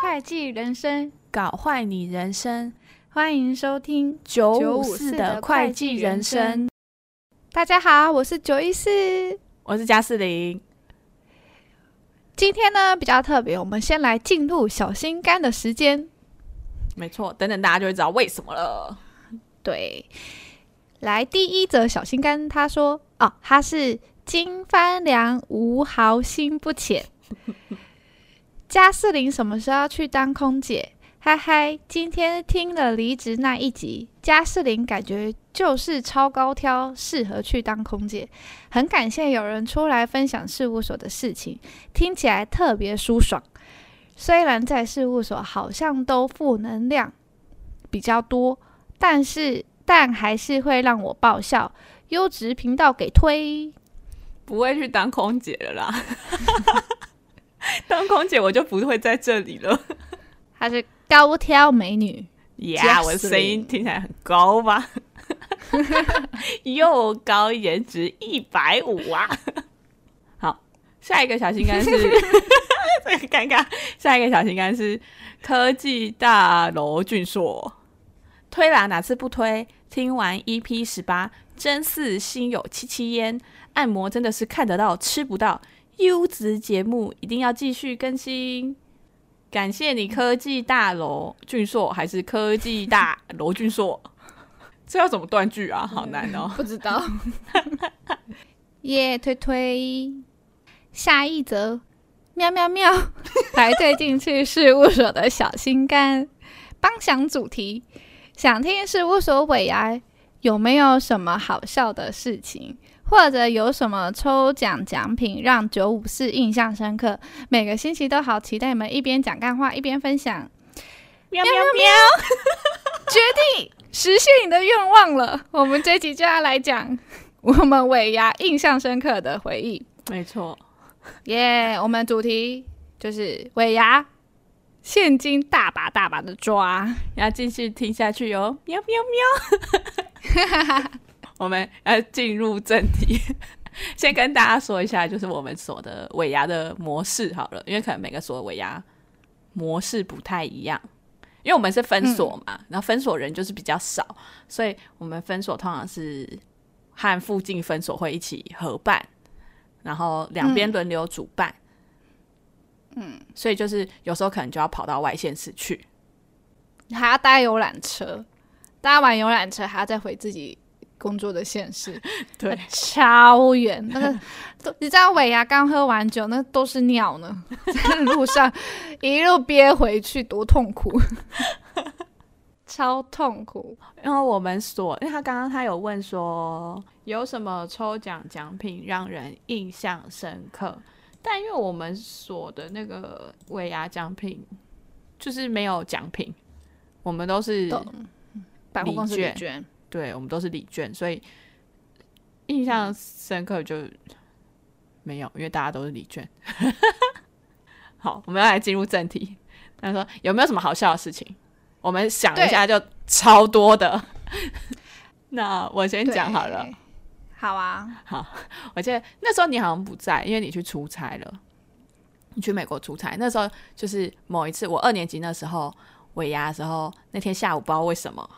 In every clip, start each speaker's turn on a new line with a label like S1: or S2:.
S1: 会计人生
S2: 搞坏你人生，
S1: 欢迎收听
S2: 九五四的会计人生。
S1: 大家好，我是九一四，
S2: 我是加四零。
S1: 今天呢比较特别，我们先来进入小心肝的时间。
S2: 没错，等等大家就会知道为什么了。
S1: 对，来第一则小心肝，他说：“哦，他是金帆良，无毫心不浅。”加士林什么时候去当空姐？嗨嗨，今天听了离职那一集，加士林感觉就是超高挑，适合去当空姐。很感谢有人出来分享事务所的事情，听起来特别舒爽。虽然在事务所好像都负能量比较多。但是，但还是会让我爆笑。优质频道给推，
S2: 不会去当空姐了啦。当空姐我就不会在这里了。
S1: 她是高挑美女，
S2: 呀，我的声音听起来很高吧？又高颜值一百五啊！好，下一个小心肝是这个尴尬。下一个小心肝是科技大楼俊硕。推啦，哪次不推？听完 EP 十八，真是心有戚戚焉。按摩真的是看得到吃不到，优质节目一定要继续更新。感谢你，科技大楼俊硕，还是科技大楼俊硕？这要怎么断句啊？好难哦，
S1: 不知道。耶、yeah，推推。下一则，喵喵喵，排队进去事务所的小心肝，帮想主题。想听事务所尾牙有没有什么好笑的事情，或者有什么抽奖奖品让九五四印象深刻？每个星期都好期待你们一边讲干话一边分享。喵喵喵！决定实现你的愿望了，我们这集就要来讲我们尾牙印象深刻的回忆。
S2: 没错，
S1: 耶！我们主题就是尾牙。现金大把大把的抓，
S2: 要继续听下去哟！喵喵喵！我们要进入正题，先跟大家说一下，就是我们所的尾牙的模式好了，因为可能每个所的尾牙模式不太一样，因为我们是分所嘛，然后分所人就是比较少，所以我们分所通常是和附近分所会一起合办，然后两边轮流主办。嗯，所以就是有时候可能就要跑到外县市去，
S1: 还要搭游览车，搭完游览车还要再回自己工作的县市，
S2: 对，
S1: 超远。那个都你知道尾牙刚喝完酒，那都是尿呢，在路上一路憋回去，多痛苦，超痛苦。
S2: 然后我们所，因为他刚刚他有问说有什么抽奖奖品让人印象深刻。但因为我们所的那个尾牙奖品就是没有奖品，我们都是礼券，券，对，我们都是礼券，所以印象深刻就没有，因为大家都是礼券。好，我们要来进入正题。他说有没有什么好笑的事情？我们想一下，就超多的。那我先讲好了。
S1: 好啊，
S2: 好，我记得那时候你好像不在，因为你去出差了。你去美国出差，那时候就是某一次，我二年级那时候尾牙的时候，那天下午不知道为什么，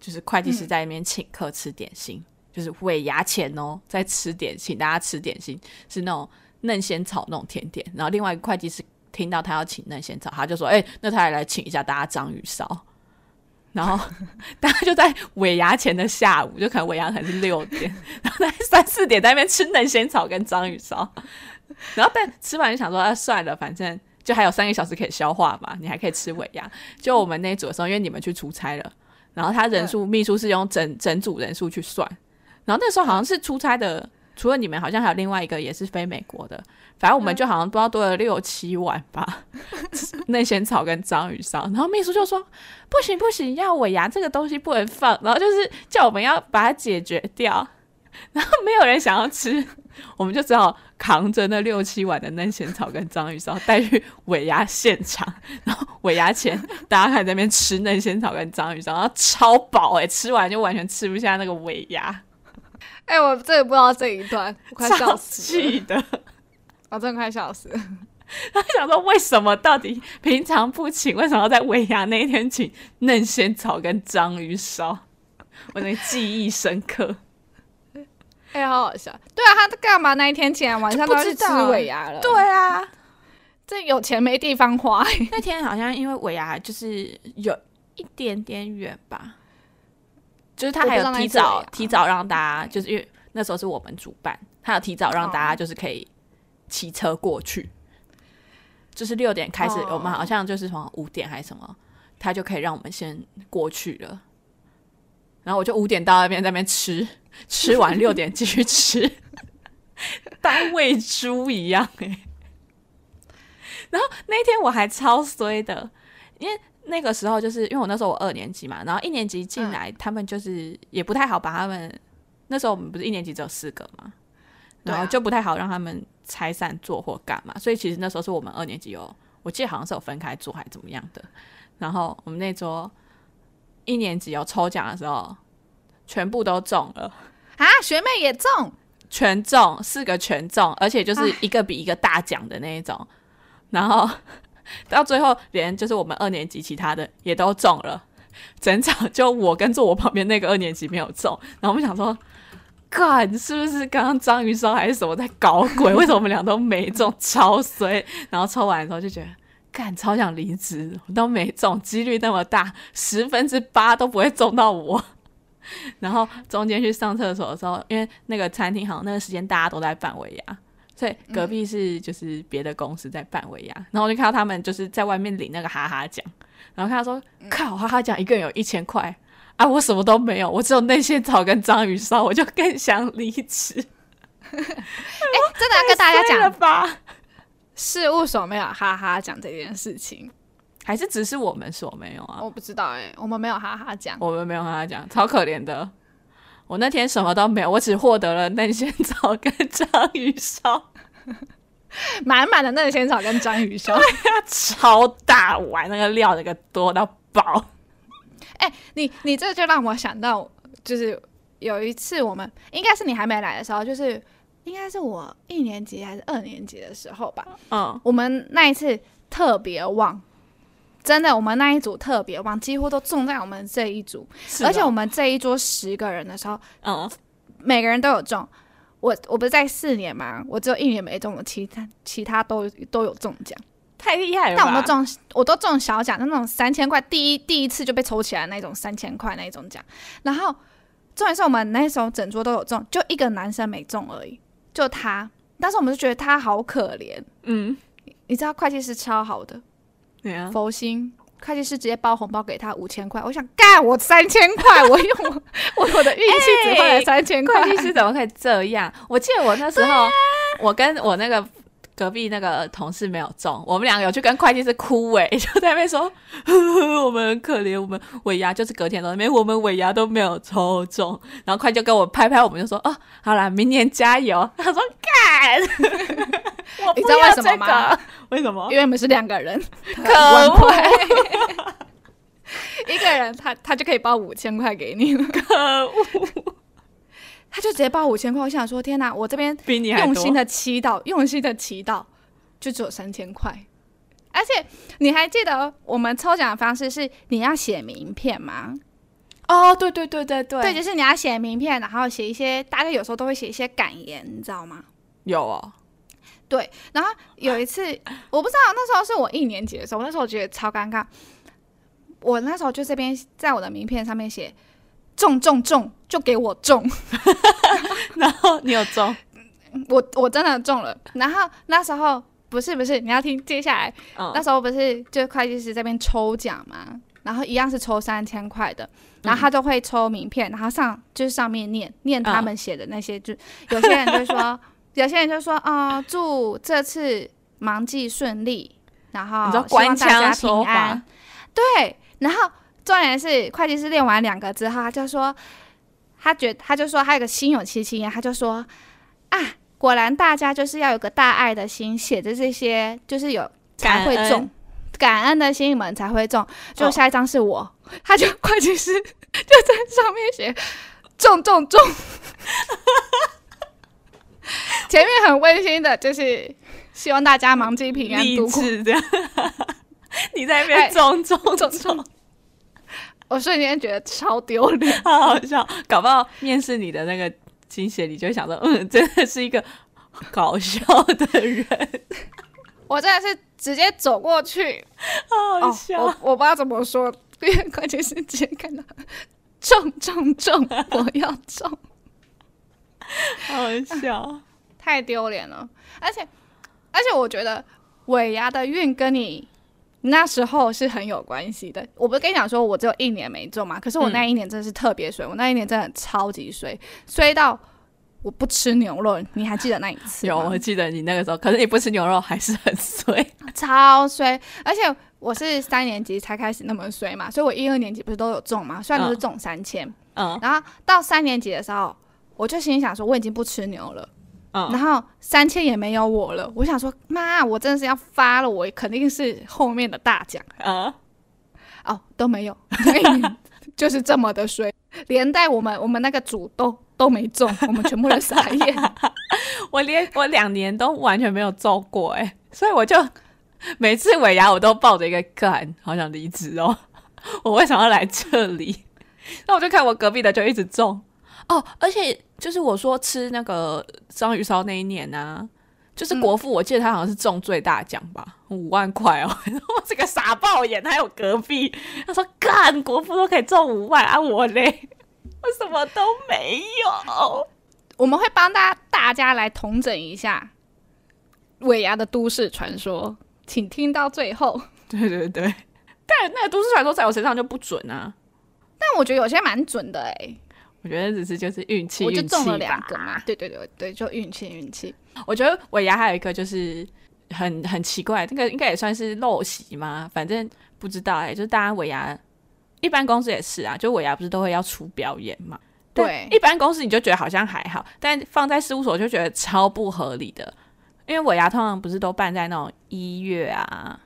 S2: 就是会计师在那边请客吃点心，嗯、就是尾牙前哦，在吃点心，大家吃点心是那种嫩仙草那种甜点。然后另外一个会计师听到他要请嫩仙草，他就说：“哎、欸，那他也来请一下大家章鱼烧。”然后大家就在尾牙前的下午，就可能尾牙可能是六点，然后在 三四点在那边吃嫩仙草跟章鱼烧，然后但吃完就想说啊算了，反正就还有三个小时可以消化嘛，你还可以吃尾牙。就我们那一组的时候，因为你们去出差了，然后他人数秘书是用整整组人数去算，然后那时候好像是出差的，除了你们，好像还有另外一个也是飞美国的。反正我们就好像不知道多了六七碗吧，嫩仙草跟章鱼烧。然后秘书就说：“不行不行，要尾牙这个东西不能放。”然后就是叫我们要把它解决掉。然后没有人想要吃，我们就只好扛着那六七碗的嫩仙草跟章鱼烧带去尾牙现场。然后尾牙前，大家还在那边吃嫩仙草跟章鱼烧，然后超饱哎、欸，吃完就完全吃不下那个尾牙。
S1: 哎、欸，我真的不知道这一段，我快笑死了。
S2: 的，
S1: 我真的快笑死了。
S2: 他想说，为什么到底平常不请，为什么要在尾牙那一天请嫩仙草跟章鱼烧？我那记忆深刻。
S1: 哎、欸，好好笑。对啊，他在干嘛？那一天请晚上都去吃尾牙了。
S2: 对啊，
S1: 这有钱没地方花。
S2: 那天好像因为尾牙就是有一点点远吧，就是他还有提早提早让大家，就是因为那时候是我们主办，他有提早让大家就是可以骑车过去。就是六点开始，我们好像就是从五点还是什么，他就可以让我们先过去了。然后我就五点到那边，在那边吃，吃完六点继续吃，当喂猪一样哎。然后那天我还超衰的，因为那个时候就是因为我那时候我二年级嘛，然后一年级进来，他们就是也不太好把他们那时候我们不是一年级只有四个嘛，然后就不太好让他们。拆散做或干嘛？所以其实那时候是我们二年级有，我记得好像是有分开做还是怎么样的。然后我们那桌一年级有抽奖的时候，全部都中了
S1: 啊！学妹也中，
S2: 全中四个全中，而且就是一个比一个大奖的那一种。然后到最后，连就是我们二年级其他的也都中了，整场就我跟坐我旁边那个二年级没有中。然后我们想说。God，是不是刚刚章鱼烧还是什么在搞鬼？为什么我们俩都没中，超衰？然后抽完的时候就觉得，干，超想离职，我都没中，几率那么大，十分之八都不会中到我。然后中间去上厕所的时候，因为那个餐厅好像那个时间大家都在办尾牙，所以隔壁是就是别的公司在办尾牙，然后我就看到他们就是在外面领那个哈哈奖，然后看他说，靠，哈哈奖一个人有一千块。啊！我什么都没有，我只有那些草跟章鱼烧，我就更想离职。哎、欸，
S1: 真的要跟大家讲 了吧？事务所没有哈哈讲这件事情，
S2: 还是只是我们所没有啊？
S1: 我不知道哎、欸，我们没有哈哈讲，
S2: 我们没有哈哈讲，超可怜的。我那天什么都没有，我只获得了嫩仙草跟章鱼烧，
S1: 满满的嫩仙草跟章鱼烧，
S2: 超大碗，那个料那个多到爆。
S1: 哎、欸，你你这就让我想到，就是有一次我们应该是你还没来的时候，就是应该是我一年级还是二年级的时候吧。嗯，我们那一次特别旺，真的，我们那一组特别旺，几乎都中在我们这一组。而且我们这一桌十个人的时候，嗯，每个人都有中。我我不是在四年嘛，我只有一年没中，其他其他都都有中奖。
S2: 太厉害了！
S1: 但我都中，我都中小奖，就那种三千块，第一第一次就被抽起来那种三千块那种奖。然后重点是我们那时候整桌都有中，就一个男生没中而已，就他。但是我们就觉得他好可怜。嗯，你知道会计师超好的，对啊，佛心会计师直接包红包给他五千块。我想干，我三千块，我用 我我，的运气只换了三千块。
S2: 会计师怎么可以这样？我记得我那时候，啊、我跟我那个。隔壁那个同事没有中，我们两个有去跟会计师哭哎，就在那边说呵呵 我们很可怜，我们尾牙就是隔天都没，我们尾牙都没有抽中。然后会计就跟我拍拍我们，就说哦，好啦，明年加油。他说干，
S1: 你知道为什么吗？
S2: 为什么？
S1: 因为我们是两个人，
S2: 可恶，
S1: 一个人他他就可以包五千块给你，
S2: 可恶。
S1: 他就直接包五千块，我想说天哪，我这边比你用心的祈祷，用心的祈祷，就只有三千块。而且你还记得我们抽奖的方式是你要写名片吗？
S2: 哦，对对对对对，
S1: 对，就是你要写名片，然后写一些，大家有时候都会写一些感言，你知道吗？
S2: 有哦，
S1: 对。然后有一次，我不知道那时候是我一年级的时候，那时候我觉得超尴尬。我那时候就这边在我的名片上面写。中中中，就给我中，
S2: 然后你有中，
S1: 我我真的中了。然后那时候不是不是，你要听接下来，嗯、那时候不是就会计师这边抽奖嘛，然后一样是抽三千块的，然后他就会抽名片，然后上就是上面念念他们写的那些，嗯、就有些人就说，有些人就说啊、呃，祝这次忙季顺利，然后希望大家平安，对，然后。重点是会计师练完两个之后，他就说，他觉他就说他有个心有戚戚焉，他就说啊，果然大家就是要有个大爱的心，写着这些就是有才会中，感恩的心你们才会中。就下一张是我，哦、他就会计师 就在上面写中中中，前面很温馨的，就是希望大家忙记平安度过。
S2: 这样，你在那边中中中中，
S1: 我瞬间觉得超丢脸，
S2: 好好笑。搞不好面试你的那个经理，你就想说，嗯，真的是一个搞笑的人。
S1: 我真的是直接走过去，
S2: 好好笑。
S1: 哦、我我不知道怎么说，因为关键是直接看到中中中，我要重，
S2: 好笑。
S1: 太丢脸了，而且而且我觉得尾牙的运跟你那时候是很有关系的。我不是跟你讲说，我只有一年没中嘛，可是我那一年真的是特别衰，嗯、我那一年真的超级衰，衰到我不吃牛肉。你还记得那一次？
S2: 有，我记得你那个时候，可是你不吃牛肉还是很衰，
S1: 超衰。而且我是三年级才开始那么衰嘛，所以我一二年级不是都有中嘛，虽然都是中三千，嗯，然后到三年级的时候，我就心里想说，我已经不吃牛了。然后三千也没有我了，我想说妈，我真的是要发了，我肯定是后面的大奖啊！哦，都没有，就是这么的衰，连带我们我们那个组都都没中，我们全部人傻眼。
S2: 我连我两年都完全没有中过哎，所以我就每次尾牙我都抱着一个干，好想离职哦！我为什么要来这里？那我就看我隔壁的就一直中哦，而且。就是我说吃那个章鱼烧那一年呢、啊，就是国父，我记得他好像是中最大奖吧，五、嗯、万块哦。然后这个傻爆眼，还有隔壁他说干国父都可以中五万啊，我嘞，我什么都没有。
S1: 我们会帮大家大家来统整一下尾牙的都市传说，请听到最后。
S2: 对对对，但那个都市传说在我身上就不准啊，
S1: 但我觉得有些蛮准的哎、欸。
S2: 我觉得只是就是运气，
S1: 我就中了两个嘛。对对对对，就运气运气。
S2: 我觉得尾牙还有一个就是很很奇怪，这个应该也算是陋习嘛。反正不知道哎、欸，就是大家尾牙，一般公司也是啊，就尾牙不是都会要出表演嘛？对，一般公司你就觉得好像还好，但放在事务所就觉得超不合理的，因为尾牙通常不是都办在那种一月啊，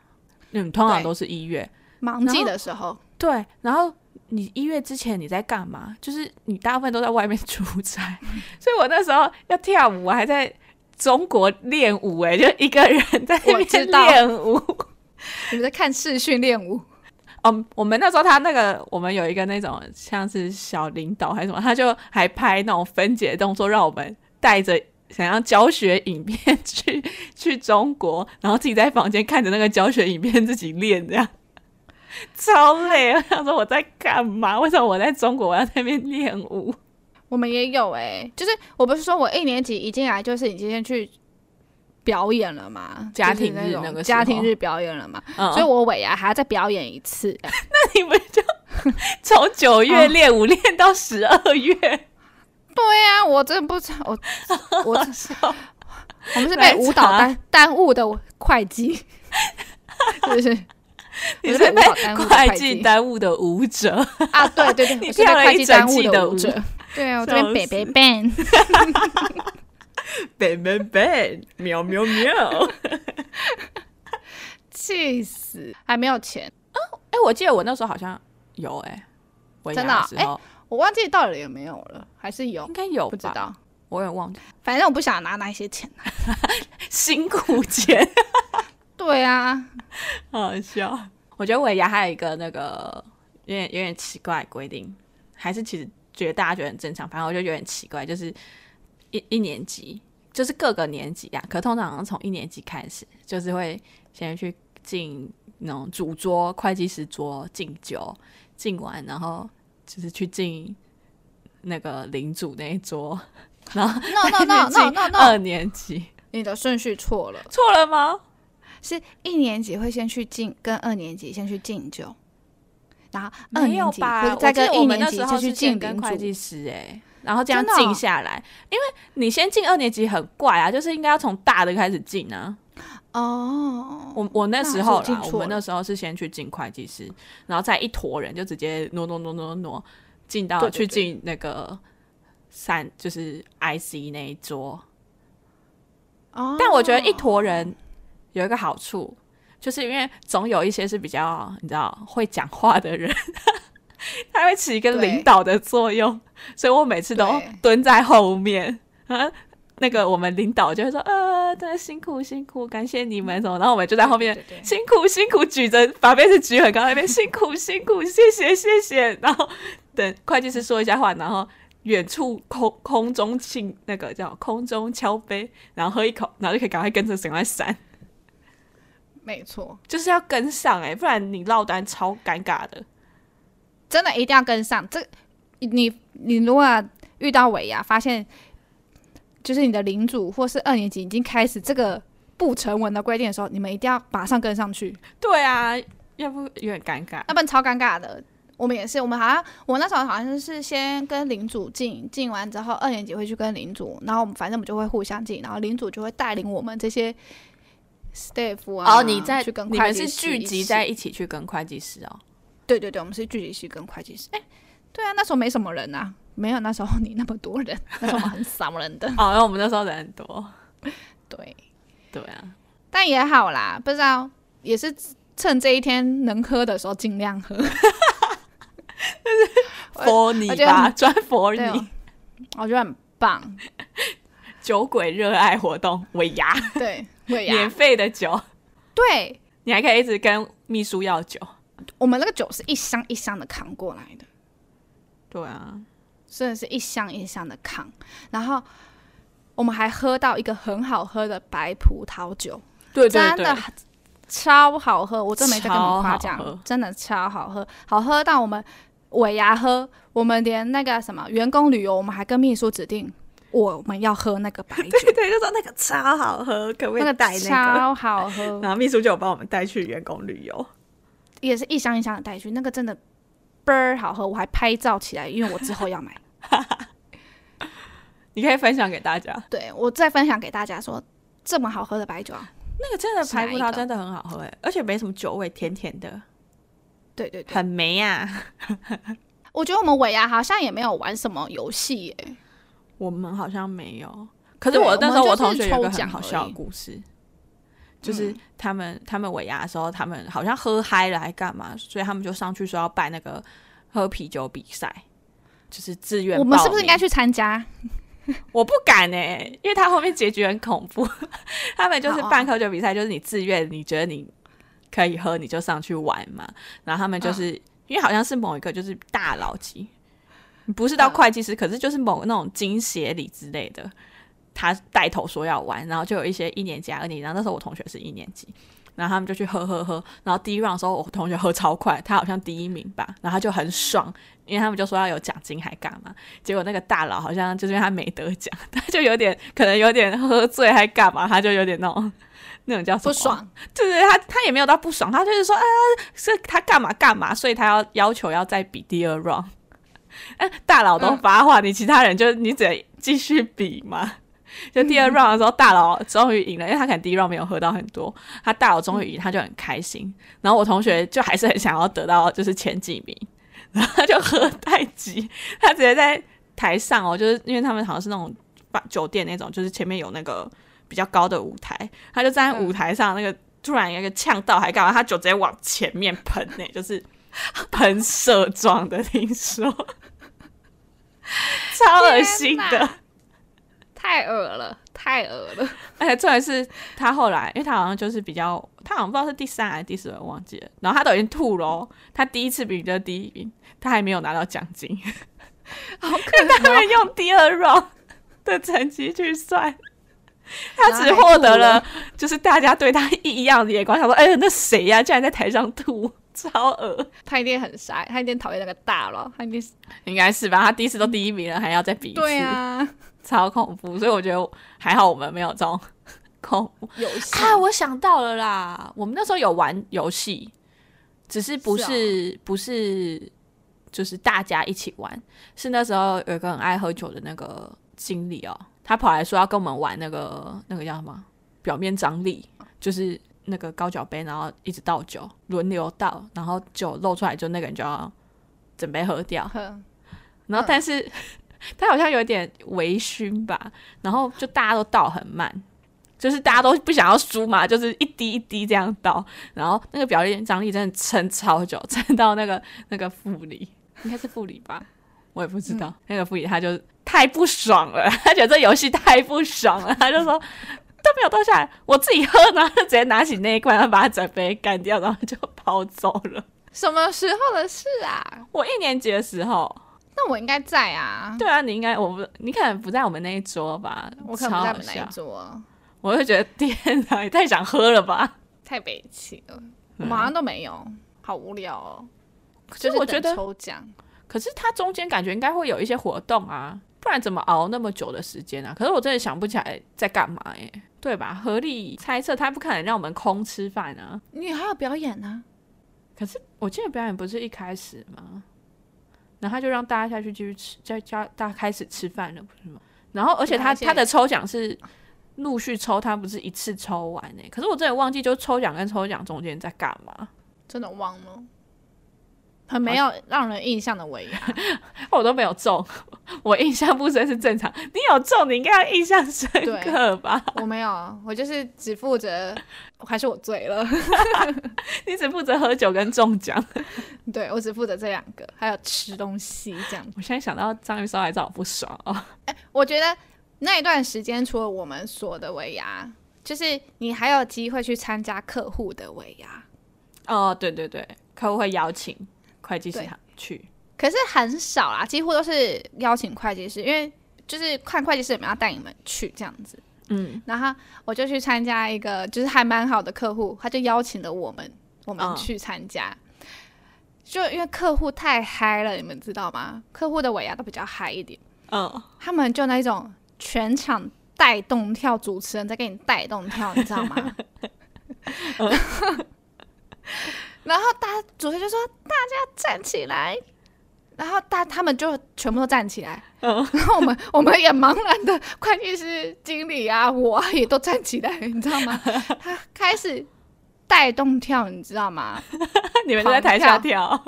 S2: 嗯，通常都是一月
S1: 忙季的时候，
S2: 对，然后。你一月之前你在干嘛？就是你大部分都在外面出差，所以我那时候要跳舞，我还在中国练舞，哎，就一个人在那边练舞。
S1: 你们在看视讯练舞？
S2: 哦，um, 我们那时候他那个，我们有一个那种像是小领导还是什么，他就还拍那种分解动作，让我们带着想要教学影片去 去中国，然后自己在房间看着那个教学影片自己练这样。超累啊！他说我在干嘛？为什么我在中国我要在那边练舞？
S1: 我们也有哎、欸，就是我不是说我一年级一进来就是已经先去表演了嘛，
S2: 家庭日那个
S1: 家庭日表演了嘛，嗯、所以我尾牙还要再表演一次。
S2: 那你们就从九月练舞练到十二月？
S1: 对呀、啊，我真的不知道，我 我我们是被舞蹈耽耽误的会计，是不是？
S2: 你是被会计耽误的舞者
S1: 啊？对对对，你是被会计耽误的舞者。对啊，我这边 baby
S2: bang，baby bang，喵喵喵，
S1: 气死！还没有钱
S2: 啊？哎，我记得我那时候好像有哎，
S1: 真的哎，我忘记到底有没有了，还是有？
S2: 应该有，
S1: 不知道，
S2: 我也忘记。
S1: 反正我不想拿那些钱，
S2: 辛苦钱。
S1: 对啊，
S2: 好笑。我觉得尾牙还有一个那个有点有点奇怪规定，还是其实觉得大家觉得很正常。反正我就有点奇怪，就是一一年级，就是各个年级啊，可通常从一年级开始，就是会先去敬那种主桌、会计师桌敬酒，敬完然后就是去敬那个领主那一桌，然后
S1: no no no no no no，
S2: 二年级，
S1: 你的顺序错了，
S2: 错了吗？
S1: 是一年级会先去敬，跟二年级先去敬酒，然后二年级会再跟一年级就去敬跟会计师哎，然后这样进下来，哦、
S2: 因为你先进二年级很怪啊，就是应该要从大的开始进啊。哦，我我那时候啦，我们那时候是先去进会计师，然后再一坨人就直接挪挪挪挪挪进到去进那个三就是 IC 那一桌。哦，但我觉得一坨人。有一个好处，就是因为总有一些是比较你知道会讲话的人，他会起一个领导的作用，所以我每次都蹲在后面啊。那个我们领导就会说，呃，真的辛苦辛苦，感谢你们什么，然后我们就在后面辛苦辛苦举着把杯子举很高那边辛苦辛苦，谢谢谢谢，然后等会计师说一下话，然后远处空空中庆那个叫空中敲杯，然后喝一口，然后就可以赶快跟着赶快闪。
S1: 没错，
S2: 就是要跟上哎、欸，不然你落单超尴尬的，
S1: 真的一定要跟上。这你你如果遇到尾牙，发现。就是你的领主或是二年级已经开始这个不成文的规定的时候，你们一定要马上跟上去。
S2: 对啊，要不有点尴尬，
S1: 要不然超尴尬的。我们也是，我们好像我那时候好像是先跟领主进，进完之后二年级会去跟领主，然后我们反正我们就会互相进，然后领主就会带领我们这些 staff 啊，
S2: 哦，你在
S1: 去跟
S2: 你们是聚集在一起去跟会计师哦？
S1: 对对对，我们是聚集去跟会计师。哎，对啊，那时候没什么人啊。没有那时候你那么多人，那时候我们很少人的。
S2: 哦，因为我们那时候人很多。
S1: 对，
S2: 对啊，
S1: 但也好啦，不知道也是趁这一天能喝的时候尽量喝。
S2: 佛你吧，专佛你。
S1: 我觉得很棒。
S2: 酒鬼热爱活动，尾牙。
S1: 对，尾牙
S2: 免费的酒。
S1: 对，
S2: 你还可以一直跟秘书要酒。
S1: 我们那个酒是一箱一箱的扛过来的。
S2: 对啊。
S1: 真的是一箱一箱的扛，然后我们还喝到一个很好喝的白葡萄酒，
S2: 对，对，对，
S1: 真的超好喝，我真没在跟你夸奖，真的超好喝，好喝到我们尾牙喝，我们连那个什么员工旅游，我们还跟秘书指定我们要喝那个白酒，
S2: 对 对，就说那个超好喝，可不可以带那个？
S1: 那个超好喝，
S2: 然后秘书就有帮我们带去员工旅游，
S1: 也是一箱一箱的带去，那个真的倍儿好喝，我还拍照起来，因为我之后要买。
S2: 你可以分享给大家。
S1: 对，我再分享给大家说，这么好喝的白酒，啊
S2: 那个真的排葡萄真的很好喝哎，而且没什么酒味，甜甜的。
S1: 对对对，
S2: 很美呀。
S1: 我觉得我们尾牙好像也没有玩什么游戏哎，
S2: 我们好像没有。可是我那时候我同学有个很好笑的故事，就是他们他们尾牙的时候，他们好像喝嗨了还干嘛，所以他们就上去说要办那个喝啤酒比赛。就是自愿，
S1: 我们是不是应该去参加？
S2: 我不敢哎、欸，因为他后面结局很恐怖。他们就是办喝酒比赛，就是你自愿，你觉得你可以喝，你就上去玩嘛。然后他们就是、嗯、因为好像是某一个就是大佬级，不是到会计师、嗯，可是就是某那种经协理之类的，他带头说要玩，然后就有一些一年级、二年级，然后那时候我同学是一年级。然后他们就去喝喝喝，然后第一 round 的时候，我同学喝超快，他好像第一名吧，然后他就很爽，因为他们就说要有奖金还干嘛？结果那个大佬好像就是因为他没得奖，他就有点可能有点喝醉还干嘛？他就有点那种那种叫什么？不
S1: 爽，
S2: 对对，他他也没有到不爽，他就是说，呃，是他干嘛干嘛，所以他要要求要再比第二 round。哎，大佬都发话，嗯、你其他人就你只能继续比嘛。就第二 round 的时候，大佬终于赢了，因为他可能第一 round 没有喝到很多，他大佬终于赢，他就很开心。然后我同学就还是很想要得到就是前几名，然后他就喝太急，他直接在台上哦，就是因为他们好像是那种酒店那种，就是前面有那个比较高的舞台，他就站在舞台上，那个突然有一个呛到还干嘛，他酒直接往前面喷呢，就是喷射状的，听说 超恶心的。
S1: 太恶了，太恶了！
S2: 而且重点是他后来，因为他好像就是比较，他好像不知道是第三还是第四，我忘记了。然后他都已经吐了，他第一次比就是第一名，他还没有拿到奖金，
S1: 好可能
S2: 他用第二 round 的成绩去算，他只获得了就是大家对他异样的眼光，想说：“哎呀，那谁呀、啊？竟然在台上吐，超恶！”
S1: 他一定很傻，他一定讨厌那个大佬，他一定是
S2: 应该是吧？他第一次都第一名了，还要再比一次，
S1: 对啊。
S2: 超恐怖，所以我觉得还好，我们没有这种恐怖游戏啊！我想到了啦，我们那时候有玩游戏，只是不是，是、哦、不是就是大家一起玩，是那时候有一个很爱喝酒的那个经理哦，他跑来说要跟我们玩那个那个叫什么表面张力，就是那个高脚杯，然后一直倒酒，轮流倒，然后酒漏出来就那个人就要准备喝掉，然后但是。他好像有点微醺吧，然后就大家都倒很慢，就是大家都不想要输嘛，就是一滴一滴这样倒，然后那个表演张力真的撑超久，撑到那个那个副理，应该是副理吧，我也不知道。嗯、那个副理他就太不爽了，他觉得这游戏太不爽了，他就说都没有倒下来，我自己喝，然后就直接拿起那一罐，然后把它整杯干掉，然后就跑走了。
S1: 什么时候的事啊？
S2: 我一年级的时候。
S1: 那我应该在啊。
S2: 对啊，你应该我不，你可能不在我们那一桌吧？
S1: 我可能不在我们那一桌。
S2: 我就觉得天哪，也太想喝了吧，
S1: 太悲戚了。我们好像都没有，好无聊哦。
S2: 可是我觉得
S1: 抽奖，
S2: 可是它中间感觉应该会有一些活动啊，不然怎么熬那么久的时间啊？可是我真的想不起来在干嘛耶，对吧？合理猜测，他不可能让我们空吃饭啊。
S1: 你还要表演呢？
S2: 可是我记得表演不是一开始吗？然后他就让大家下去继续吃，再叫大家开始吃饭了，不是吗？然后而且他他的抽奖是陆续抽，他不是一次抽完呢。可是我真的忘记，就抽奖跟抽奖中间在干嘛？
S1: 真的忘了。很没有让人印象的尾牙，
S2: 我都没有中，我印象不深是正常。你有中，你应该要印象深刻吧？
S1: 我没有，我就是只负责，还是我醉了？
S2: 你只负责喝酒跟中奖，
S1: 对，我只负责这两个，还有吃东西这样。
S2: 我现在想到章鱼烧还找我不爽哦。
S1: 哎，我觉得那一段时间除了我们所的尾牙，就是你还有机会去参加客户的尾牙。
S2: 哦，对对对，客户会邀请。会计师去，
S1: 可是很少啦，几乎都是邀请会计师，因为就是看会计师有没有要带你们去这样子。嗯，然后我就去参加一个，就是还蛮好的客户，他就邀请了我们，我们去参加。就因为客户太嗨了，你们知道吗？客户的尾牙都比较嗨一点。嗯，他们就那种全场带动跳，主持人在给你带动跳，你知道吗？嗯然后大家主持人就说：“大家站起来。”然后大他们就全部都站起来。嗯、然后我们我们也茫然的会计师经理啊，我啊也都站起来，你知道吗？他开始带动跳，你知道吗？
S2: 你们就在台下跳。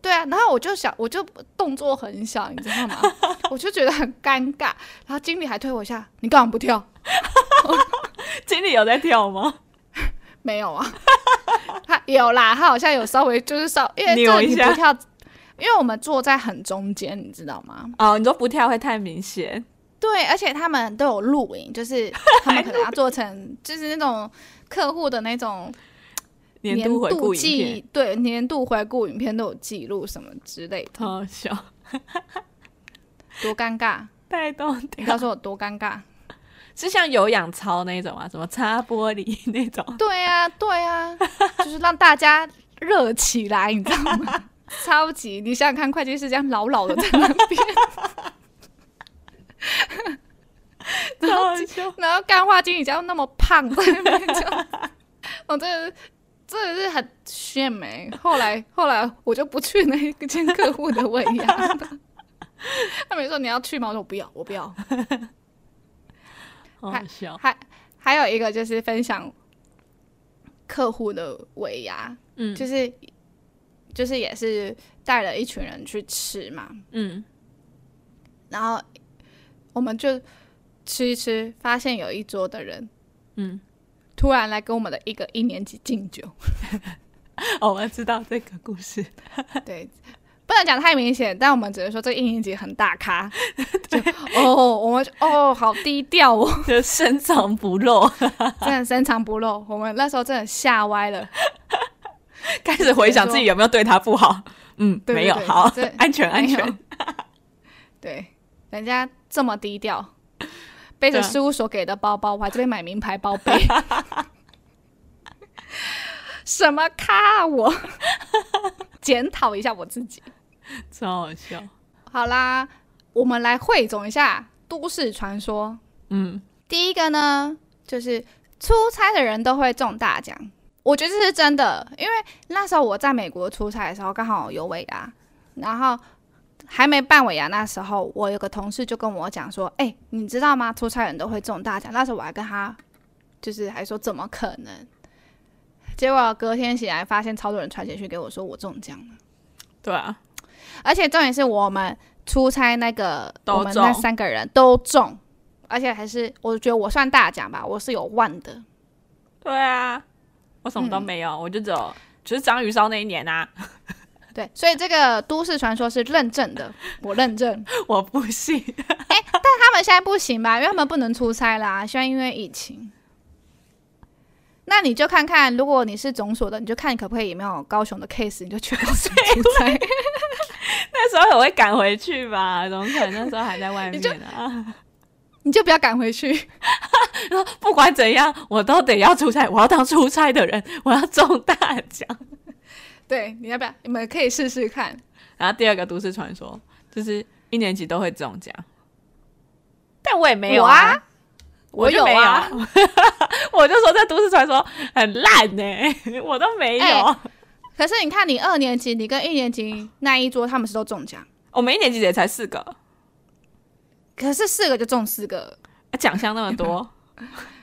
S1: 对啊，然后我就想，我就动作很小，你知道吗？我就觉得很尴尬。然后经理还推我一下：“你干嘛不跳？”
S2: 经理有在跳吗？
S1: 没有啊。他有啦，他好像有稍微就是稍，因为这你不跳，因为我们坐在很中间，你知道吗？
S2: 哦，你说不跳会太明显。
S1: 对，而且他们都有录影，就是 他们可能要做成就是那种客户的那种
S2: 年度回顾影片，
S1: 对，年度回顾影片都有记录什么之类的。
S2: 好笑，
S1: 多尴尬！
S2: 带动，
S1: 你告诉我多尴尬。
S2: 是像有氧操那种啊，什么擦玻璃 那
S1: 种？对、啊，对、啊，就是让大家热起来，你知道吗？超级，你想想看，会计师这样老老的在那边，然后然后干化经理这样那么胖在那边，我真的真的是很炫美。后来后来我就不去那个间客户的尾牙了。他没说你要去吗？我说我不要，我不要。还还还有一个就是分享客户的尾牙，嗯，就是就是也是带了一群人去吃嘛，嗯，然后我们就吃一吃，发现有一桌的人，嗯，突然来跟我们的一个一年级敬酒，
S2: 哦，我知道这个故事，
S1: 对。不能讲太明显，但我们只能说这一年级很大咖。对哦，我们哦好低调哦，
S2: 就 深藏不露，
S1: 真的深藏不露。我们那时候真的吓歪了，
S2: 开始回想自己有没有对他不好。嗯，对对对没有，好，安全安全。
S1: 对，人家这么低调，背着事务所给的包包，我还这边买名牌包背。什么咖啊我？检讨一下我自己，
S2: 超好笑。
S1: 好啦，我们来汇总一下都市传说。嗯，第一个呢，就是出差的人都会中大奖。我觉得这是真的，因为那时候我在美国出差的时候，刚好有尾牙，然后还没办尾牙那时候，我有个同事就跟我讲说：“哎、欸，你知道吗？出差人都会中大奖。”那时候我还跟他就是还说：“怎么可能？”结果隔天醒来，发现超多人传简讯给我说我中奖了。
S2: 对啊，
S1: 而且重点是我们出差那
S2: 个，
S1: 我们那三个人都中，而且还是我觉得我算大奖吧，我是有万的。
S2: 对啊，我什么都没有，嗯、我就只有就是章鱼烧那一年啊。
S1: 对，所以这个都市传说是认证的，我认证，
S2: 我不信。
S1: 哎、欸，但他们现在不行吧？因为他们不能出差啦，现在因为疫情。那你就看看，如果你是总所的，你就看你可不可以有没有高雄的 case，你就去高雄出差。
S2: 那时候我会赶回去吧？怎么可能？那时候还在外面呢、啊。
S1: 你就不要赶回去。
S2: 然后不管怎样，我都得要出差。我要当出差的人，我要中大奖。
S1: 对，你要不要？你们可以试试看。
S2: 然后第二个都市传说就是一年级都会中奖，但我也没有啊，我有。我有啊，我就说这都市传说很烂呢、欸，我都没有、欸。
S1: 可是你看，你二年级，你跟一年级那一桌，他们是都中奖。
S2: 我们一年级也才四个，
S1: 可是四个就中四个，
S2: 奖项那么多。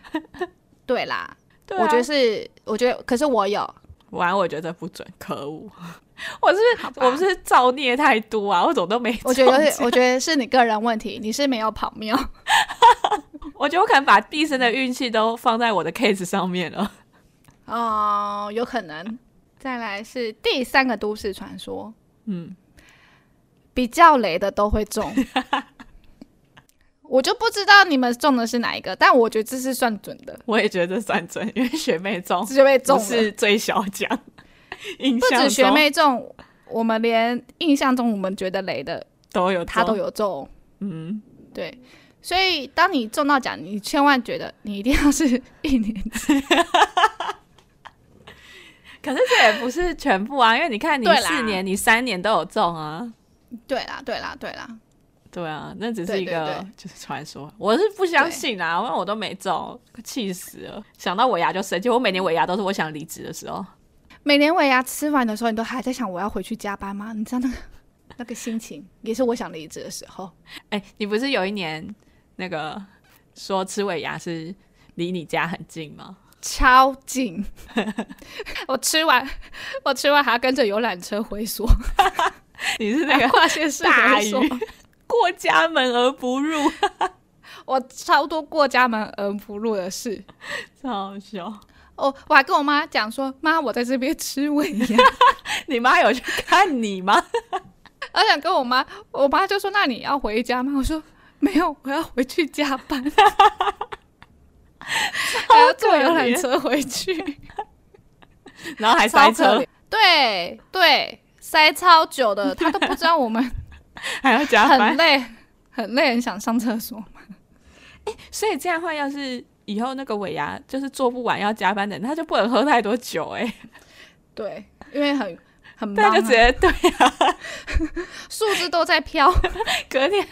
S1: 对啦，对啊、我觉得是，我觉得，可是我有。
S2: 完，我觉得不准，可恶！我是我不是造孽太多啊，我怎么都没。
S1: 我觉得是，我觉得是你个人问题，你是没有跑庙。
S2: 我觉得我可能把毕生的运气都放在我的 case 上面了。
S1: 哦，有可能。再来是第三个都市传说，嗯，比较雷的都会中。我就不知道你们中的是哪一个，但我觉得这是算准的。
S2: 我也觉得这算准，因为学妹中，
S1: 学妹中
S2: 是最小奖。
S1: 印象不止学妹中，我们连印象中我们觉得雷的
S2: 都有，
S1: 他都有中。
S2: 嗯，
S1: 对。所以当你中到奖，你千万觉得你一定要是一年级。
S2: 可是这也不是全部啊，因为你看你四年、你三年都有中啊。
S1: 对啦，对啦，对啦。
S2: 对啊，那只是一个就是传说，我是不相信啊，因为我都没中，气死了。想到尾牙就生气，我每年尾牙都是我想离职的时候。
S1: 每年尾牙吃完的时候，你都还在想我要回去加班吗？你知道那个那个心情，也是我想离职的时候。
S2: 哎、欸，你不是有一年那个说吃尾牙是离你家很近吗？
S1: 超近，我吃完我吃完还要跟着游览车回所。
S2: 你是那个
S1: 跨县市大鱼。
S2: 过家门而不入，
S1: 我超多过家门而不入的事，
S2: 超好笑。
S1: 哦，我还跟我妈讲说：“妈，我在这边吃尾牙。”
S2: 你妈有去看你吗？
S1: 我想跟我妈，我妈就说：“那你要回家吗？”我说：“没有，我要回去加班，还要坐游览车回去，
S2: 然后还塞车。”
S1: 对对，塞超久的，他都不知道我们。
S2: 还要加班，
S1: 很累，很累，很想上厕所嘛。
S2: 哎、欸，所以这样的话，要是以后那个尾牙就是做不完要加班的人，他就不能喝太多酒哎、欸。
S1: 对，因为很很忙、啊，
S2: 他就直接对啊，
S1: 数字都在飘。
S2: 隔天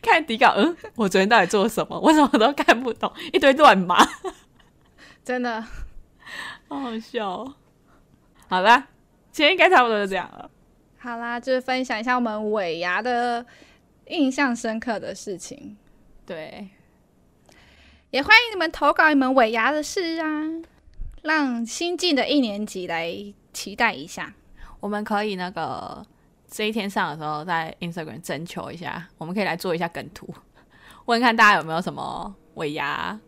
S2: 看底稿，嗯，我昨天到底做了什么？我什么都看不懂，一堆乱码，真的好好笑、哦。好啦，今天应该差不多就这样了。
S1: 好啦，就是分享一下我们尾牙的印象深刻的事情。
S2: 对，
S1: 也欢迎你们投稿你们尾牙的事啊，让新进的一年级来期待一下。
S2: 我们可以那个这一天上的时候在 Instagram 征求一下，我们可以来做一下梗图，问看大家有没有什么尾牙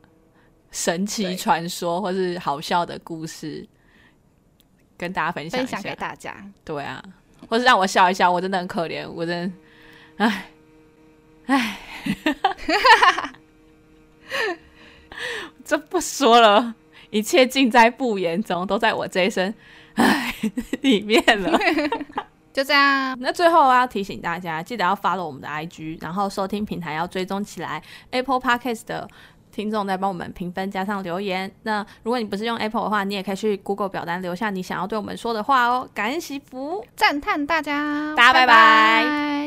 S2: 神奇传说或是好笑的故事，跟大家分享一下，
S1: 分享给大家。
S2: 对啊。或是让我笑一笑，我真的很可怜，我真的，唉，唉，这不说了，一切尽在不言中，都在我这一声唉 里面了。
S1: 就这样，
S2: 那最后要提醒大家，记得要 follow 我们的 IG，然后收听平台要追踪起来，Apple Podcast 的。听众在帮我们评分，加上留言。那如果你不是用 Apple 的话，你也可以去 Google 表单留下你想要对我们说的话哦。感恩祈福，
S1: 赞叹大家，
S2: 大家拜拜。拜拜。